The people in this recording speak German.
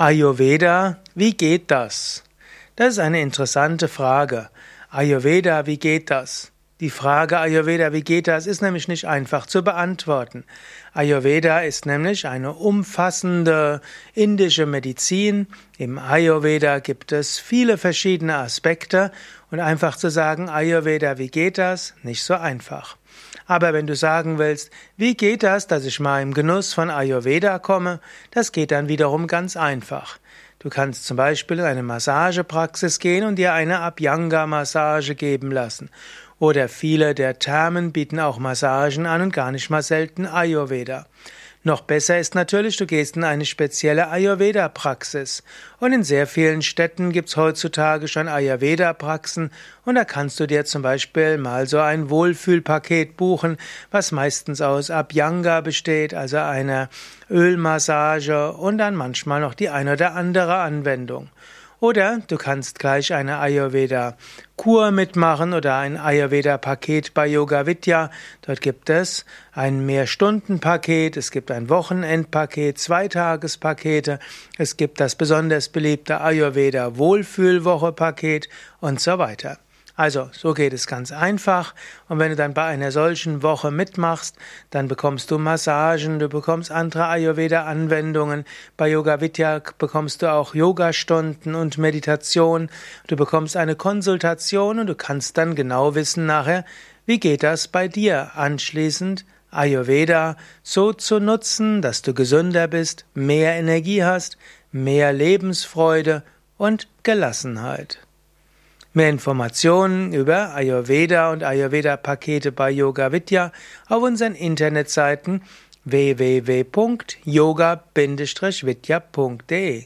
Ayurveda, wie geht das? Das ist eine interessante Frage. Ayurveda, wie geht das? Die Frage Ayurveda, wie geht das, ist nämlich nicht einfach zu beantworten. Ayurveda ist nämlich eine umfassende indische Medizin. Im Ayurveda gibt es viele verschiedene Aspekte und einfach zu sagen Ayurveda, wie geht das, nicht so einfach. Aber wenn du sagen willst, wie geht das, dass ich mal im Genuss von Ayurveda komme, das geht dann wiederum ganz einfach. Du kannst zum Beispiel in eine Massagepraxis gehen und dir eine Abhyanga-Massage geben lassen. Oder viele der Thermen bieten auch Massagen an und gar nicht mal selten Ayurveda. Noch besser ist natürlich, du gehst in eine spezielle Ayurveda-Praxis. Und in sehr vielen Städten gibt's heutzutage schon Ayurveda-Praxen und da kannst du dir zum Beispiel mal so ein Wohlfühlpaket buchen, was meistens aus Abhyanga besteht, also einer Ölmassage und dann manchmal noch die eine oder andere Anwendung. Oder du kannst gleich eine Ayurveda-Kur mitmachen oder ein Ayurveda-Paket bei Yoga Vidya. Dort gibt es ein Mehrstunden-Paket, es gibt ein Wochenendpaket, Zweitagespakete, es gibt das besonders beliebte Ayurveda-Wohlfühlwoche-Paket und so weiter. Also, so geht es ganz einfach. Und wenn du dann bei einer solchen Woche mitmachst, dann bekommst du Massagen, du bekommst andere Ayurveda-Anwendungen. Bei Yoga Vidya bekommst du auch Yogastunden und Meditation. Du bekommst eine Konsultation und du kannst dann genau wissen nachher, wie geht das bei dir anschließend Ayurveda so zu nutzen, dass du gesünder bist, mehr Energie hast, mehr Lebensfreude und Gelassenheit. Mehr Informationen über Ayurveda und Ayurveda-Pakete bei Yoga Vidya auf unseren Internetseiten www.yoga-vidya.de